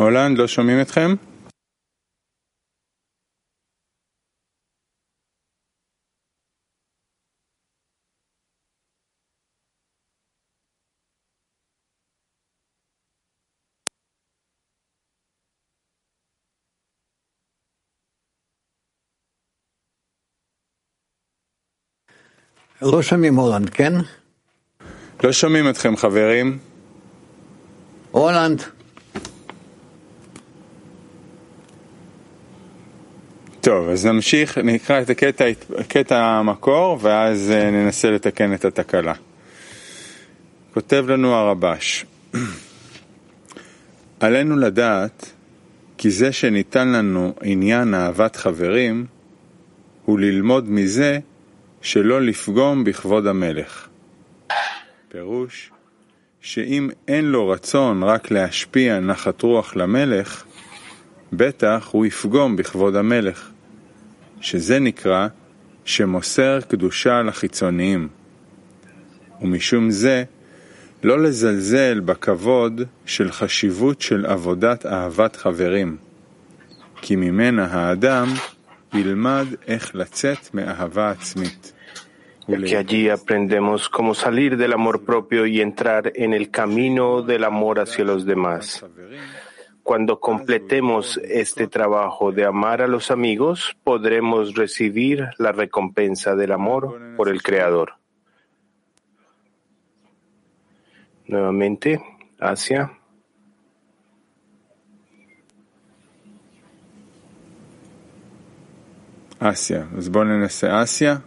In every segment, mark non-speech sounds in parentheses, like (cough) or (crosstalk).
הולנד, לא שומעים אתכם? לא שומעים הולנד, כן? לא שומעים אתכם, חברים. הולנד. טוב, אז נמשיך, נקרא את הקטע, קטע המקור, ואז ננסה לתקן את התקלה. כותב לנו הרבש, (clears throat) עלינו לדעת כי זה שניתן לנו עניין אהבת חברים, הוא ללמוד מזה שלא לפגום בכבוד המלך. פירוש, שאם אין לו רצון רק להשפיע נחת רוח למלך, בטח הוא יפגום בכבוד המלך, שזה נקרא שמוסר קדושה לחיצוניים. ומשום זה, לא לזלזל בכבוד של חשיבות של עבודת אהבת חברים, כי ממנה האדם ילמד איך לצאת מאהבה עצמית. que allí aprendemos cómo salir del amor propio y entrar en el camino del amor hacia los demás. Cuando completemos este trabajo de amar a los amigos, podremos recibir la recompensa del amor por el Creador. Nuevamente, hacia. Asia. Asia.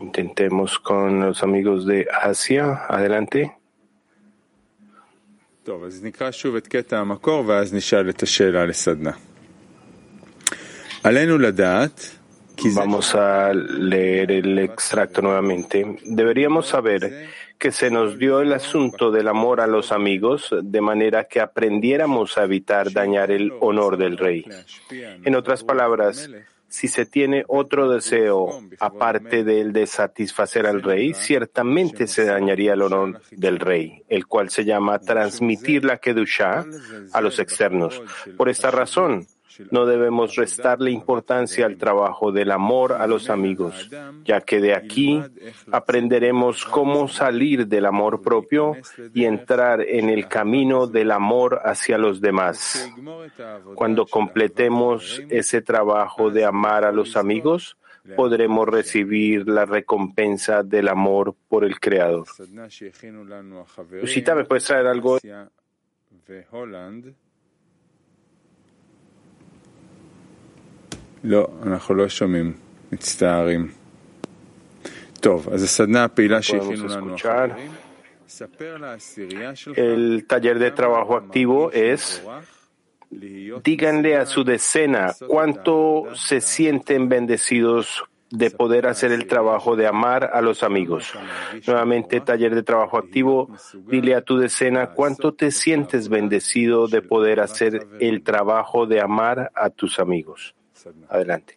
Intentemos con los amigos de Asia. Adelante. טוב, אז נקרא שוב את קטע המקור ואז נשאל את השאלה לסדנה. עלינו לדעת Vamos a leer el extracto nuevamente. Deberíamos saber que se nos dio el asunto del amor a los amigos de manera que aprendiéramos a evitar dañar el honor del rey. En otras palabras, si se tiene otro deseo aparte del de satisfacer al rey, ciertamente se dañaría el honor del rey, el cual se llama transmitir la Kedusha a los externos. Por esta razón, no debemos restarle importancia al trabajo del amor a los amigos, ya que de aquí aprenderemos cómo salir del amor propio y entrar en el camino del amor hacia los demás. Cuando completemos ese trabajo de amar a los amigos, podremos recibir la recompensa del amor por el Creador. Lucita, ¿me puedes traer algo? לא, אנחנו לא שומעים, מצטערים. טוב, אז הסדנה הפעילה שהכינו לנו החברים, ספר לעשירייה שלך... El taller de trabajo activo es díganle a su decena cuánto se sienten bendecidos de poder hacer el trabajo de amar a los amigos. Nuevamente, taller de trabajo activo. Dile a tu decena cuánto te sientes bendecido de poder hacer el trabajo de amar a tus amigos. Adelante.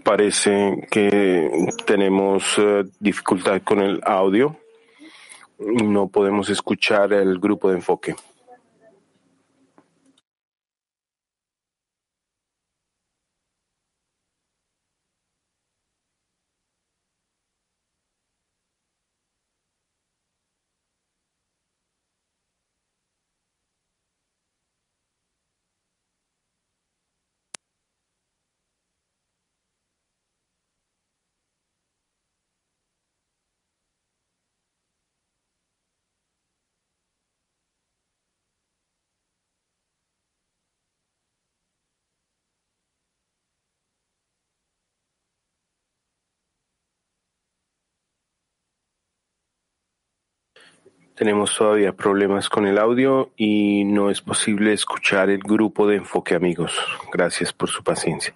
Parece que tenemos eh, dificultad con el audio. No podemos escuchar el grupo de enfoque. Tenemos todavía problemas con el audio y no es posible escuchar el grupo de enfoque amigos. Gracias por su paciencia.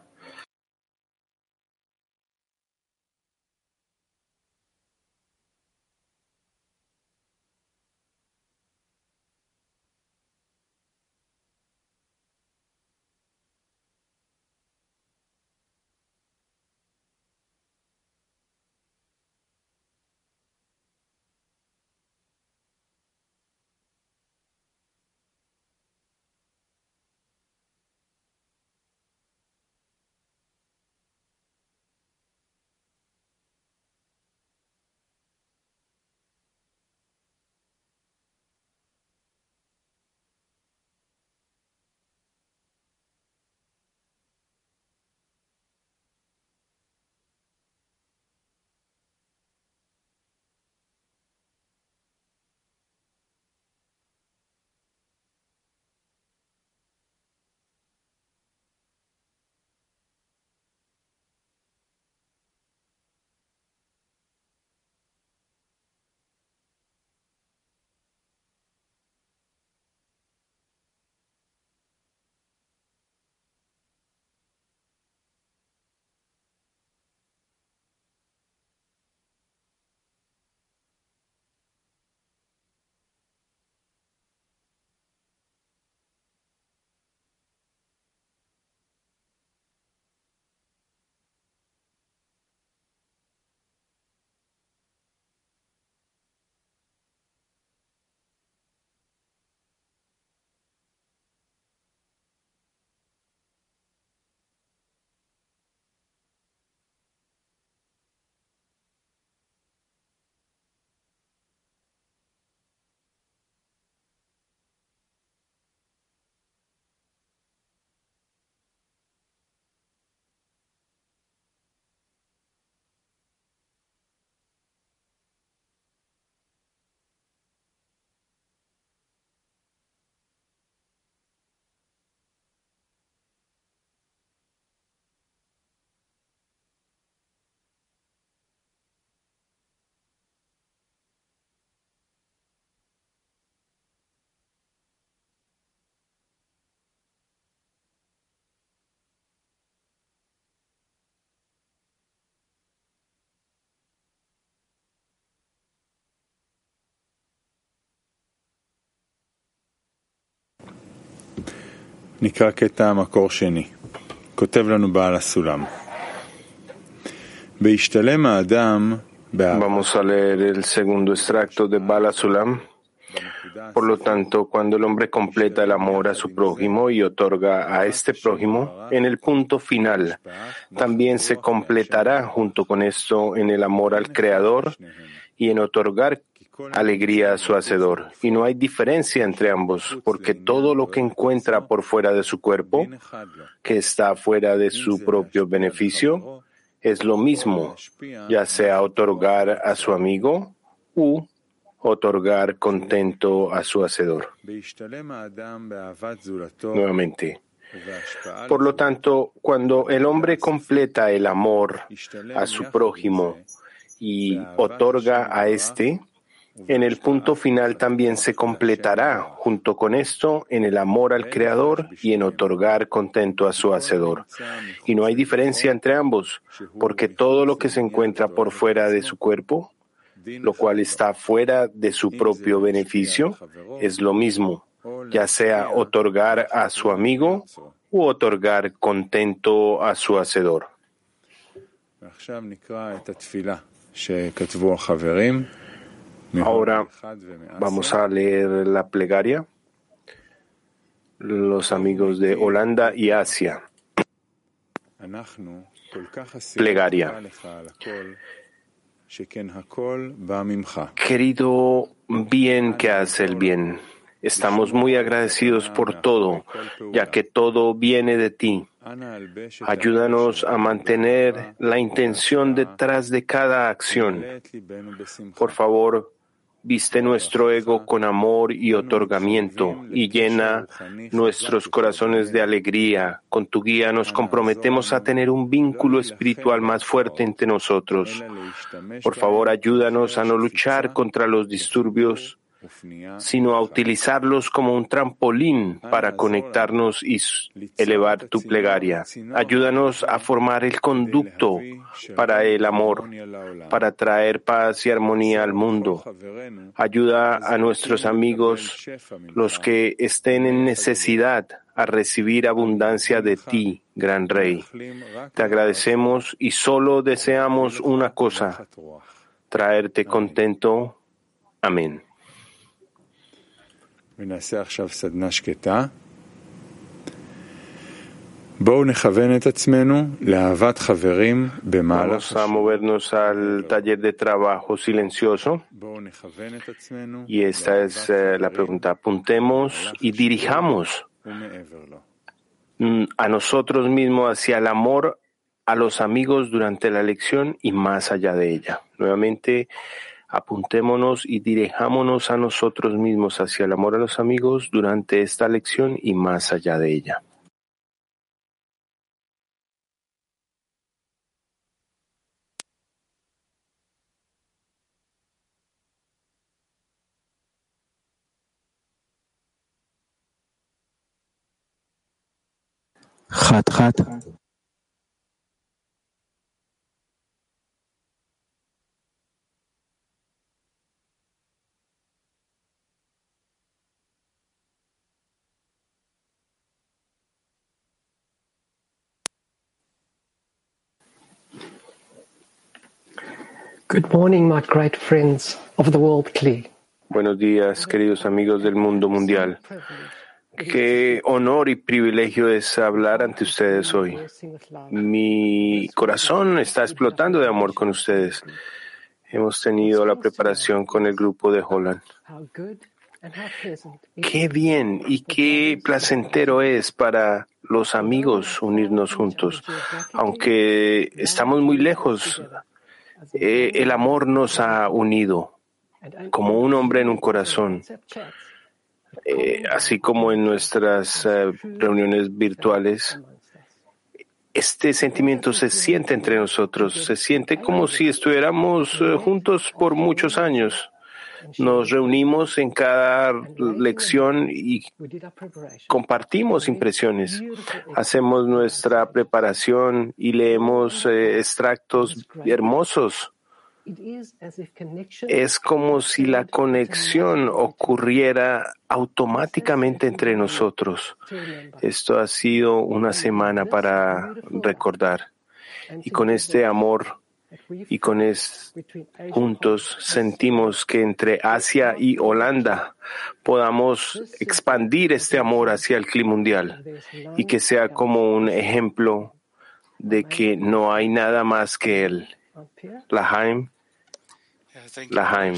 נקרא קטע המקור שני. כותב לנו בעל הסולם. בהשתלם האדם Vamos a leer el segundo extracto de Bala Sulam. Por lo tanto, cuando el hombre completa el amor a su prójimo y otorga a este prójimo, en el punto final, también se completará junto con esto en el amor al Creador y en otorgar alegría a su hacedor. Y no hay diferencia entre ambos, porque todo lo que encuentra por fuera de su cuerpo, que está fuera de su propio beneficio, es lo mismo, ya sea otorgar a su amigo u otorgar contento a su hacedor. Nuevamente. Por lo tanto, cuando el hombre completa el amor a su prójimo y otorga a éste, en el punto final también se completará junto con esto en el amor al Creador y en otorgar contento a su Hacedor. Y no hay diferencia entre ambos, porque todo lo que se encuentra por fuera de su cuerpo, lo cual está fuera de su propio beneficio, es lo mismo, ya sea otorgar a su amigo u otorgar contento a su Hacedor. Ahora vamos a leer la plegaria. Los amigos de Holanda y Asia. Plegaria. Querido bien que hace el bien, estamos muy agradecidos por todo, ya que todo viene de ti. Ayúdanos a mantener la intención detrás de cada acción. Por favor, Viste nuestro ego con amor y otorgamiento y llena nuestros corazones de alegría. Con tu guía nos comprometemos a tener un vínculo espiritual más fuerte entre nosotros. Por favor, ayúdanos a no luchar contra los disturbios sino a utilizarlos como un trampolín para conectarnos y elevar tu plegaria. Ayúdanos a formar el conducto para el amor, para traer paz y armonía al mundo. Ayuda a nuestros amigos, los que estén en necesidad, a recibir abundancia de ti, gran Rey. Te agradecemos y solo deseamos una cosa, traerte contento. Amén. Vamos a movernos al taller de trabajo silencioso. Y esta es eh, la pregunta. Apuntemos y dirijamos a nosotros mismos hacia el amor a los amigos durante la lección y más allá de ella. Nuevamente, Apuntémonos y dirijámonos a nosotros mismos hacia el amor a los amigos durante esta lección y más allá de ella. Good morning, my great friends of the world. Buenos días, queridos amigos del mundo mundial. Qué honor y privilegio es hablar ante ustedes hoy. Mi corazón está explotando de amor con ustedes. Hemos tenido la preparación con el grupo de Holland. Qué bien y qué placentero es para los amigos unirnos juntos, aunque estamos muy lejos eh, el amor nos ha unido como un hombre en un corazón, eh, así como en nuestras eh, reuniones virtuales. Este sentimiento se siente entre nosotros, se siente como si estuviéramos juntos por muchos años. Nos reunimos en cada lección y compartimos impresiones. Hacemos nuestra preparación y leemos eh, extractos hermosos. Es como si la conexión ocurriera automáticamente entre nosotros. Esto ha sido una semana para recordar. Y con este amor y con es, juntos sentimos que entre Asia y Holanda podamos expandir este amor hacia el clima mundial y que sea como un ejemplo de que no hay nada más que él. Lahaim, Lahaim,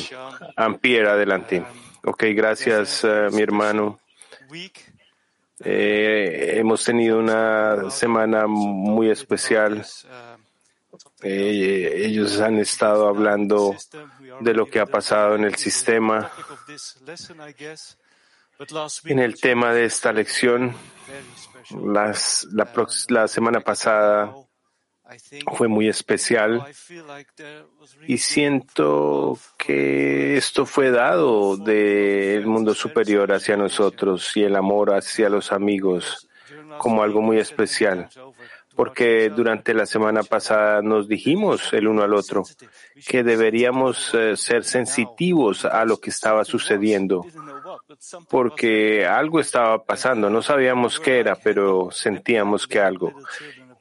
Ampier, adelante. Ok, gracias, uh, mi hermano. Eh, hemos tenido una semana muy especial. Eh, ellos han estado hablando de lo que ha pasado en el sistema. En el tema de esta lección, la semana pasada fue muy especial y siento que esto fue dado del mundo superior hacia nosotros y el amor hacia los amigos como algo muy especial porque durante la semana pasada nos dijimos el uno al otro que deberíamos eh, ser sensitivos a lo que estaba sucediendo, porque algo estaba pasando, no sabíamos qué era, pero sentíamos que algo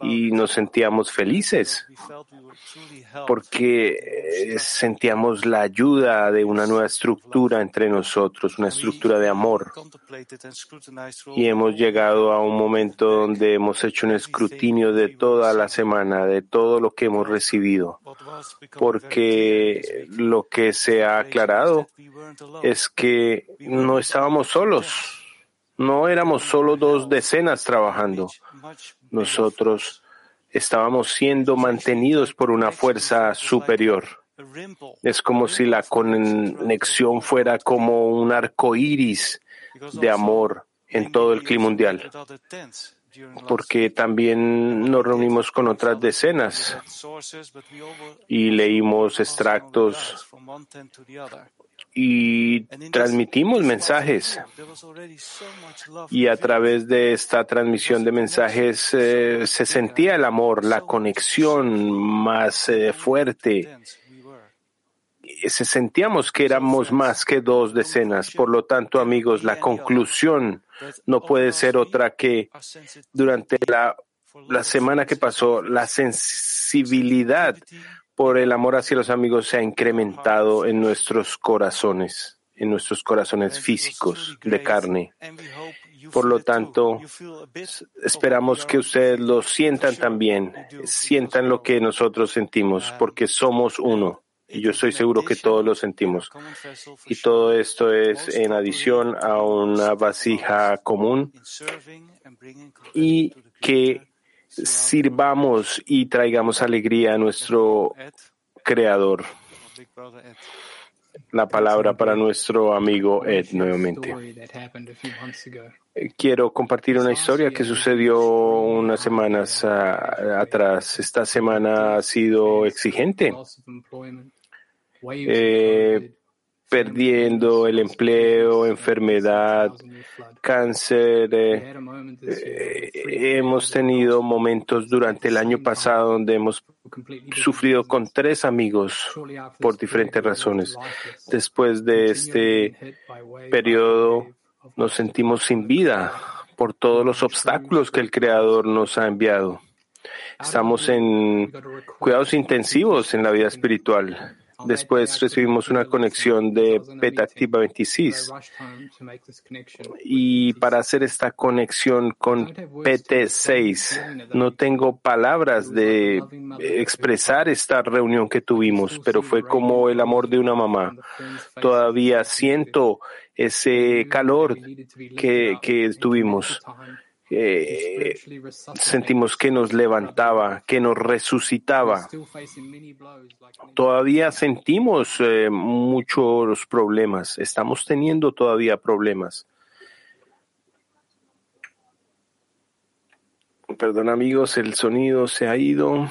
y nos sentíamos felices porque eh, sentíamos la ayuda de una nueva estructura entre nosotros, una estructura de amor. Y hemos llegado a un momento donde hemos hecho un escrutinio de toda la semana, de todo lo que hemos recibido, porque lo que se ha aclarado es que no estábamos solos. No éramos solo dos decenas trabajando. Nosotros estábamos siendo mantenidos por una fuerza superior. Es como si la conexión fuera como un arco iris de amor en todo el clima mundial. Porque también nos reunimos con otras decenas y leímos extractos y transmitimos mensajes. Y a través de esta transmisión de mensajes eh, se sentía el amor, la conexión más eh, fuerte. Se sentíamos que éramos más que dos decenas. Por lo tanto, amigos, la conclusión no puede ser otra que durante la, la semana que pasó, la sensibilidad por el amor hacia los amigos se ha incrementado en nuestros corazones, en nuestros corazones físicos de carne. Por lo tanto, esperamos que ustedes lo sientan también, sientan lo que nosotros sentimos, porque somos uno. Y yo estoy seguro que todos lo sentimos. Y todo esto es en adición a una vasija común y que sirvamos y traigamos alegría a nuestro Creador. La palabra para nuestro amigo Ed nuevamente. Quiero compartir una historia que sucedió unas semanas ah, atrás. Esta semana ha sido exigente. Eh, perdiendo el empleo, enfermedad, cáncer. Eh, eh, hemos tenido momentos durante el año pasado donde hemos sufrido con tres amigos por diferentes razones. Después de este periodo nos sentimos sin vida por todos los obstáculos que el Creador nos ha enviado. Estamos en cuidados intensivos en la vida espiritual Después recibimos una conexión de Beta Activa 26. Y para hacer esta conexión con PT6, no tengo palabras de expresar esta reunión que tuvimos, pero fue como el amor de una mamá. Todavía siento ese calor que tuvimos sentimos que nos levantaba, que nos resucitaba. Todavía sentimos eh, muchos problemas, estamos teniendo todavía problemas. Perdón amigos, el sonido se ha ido.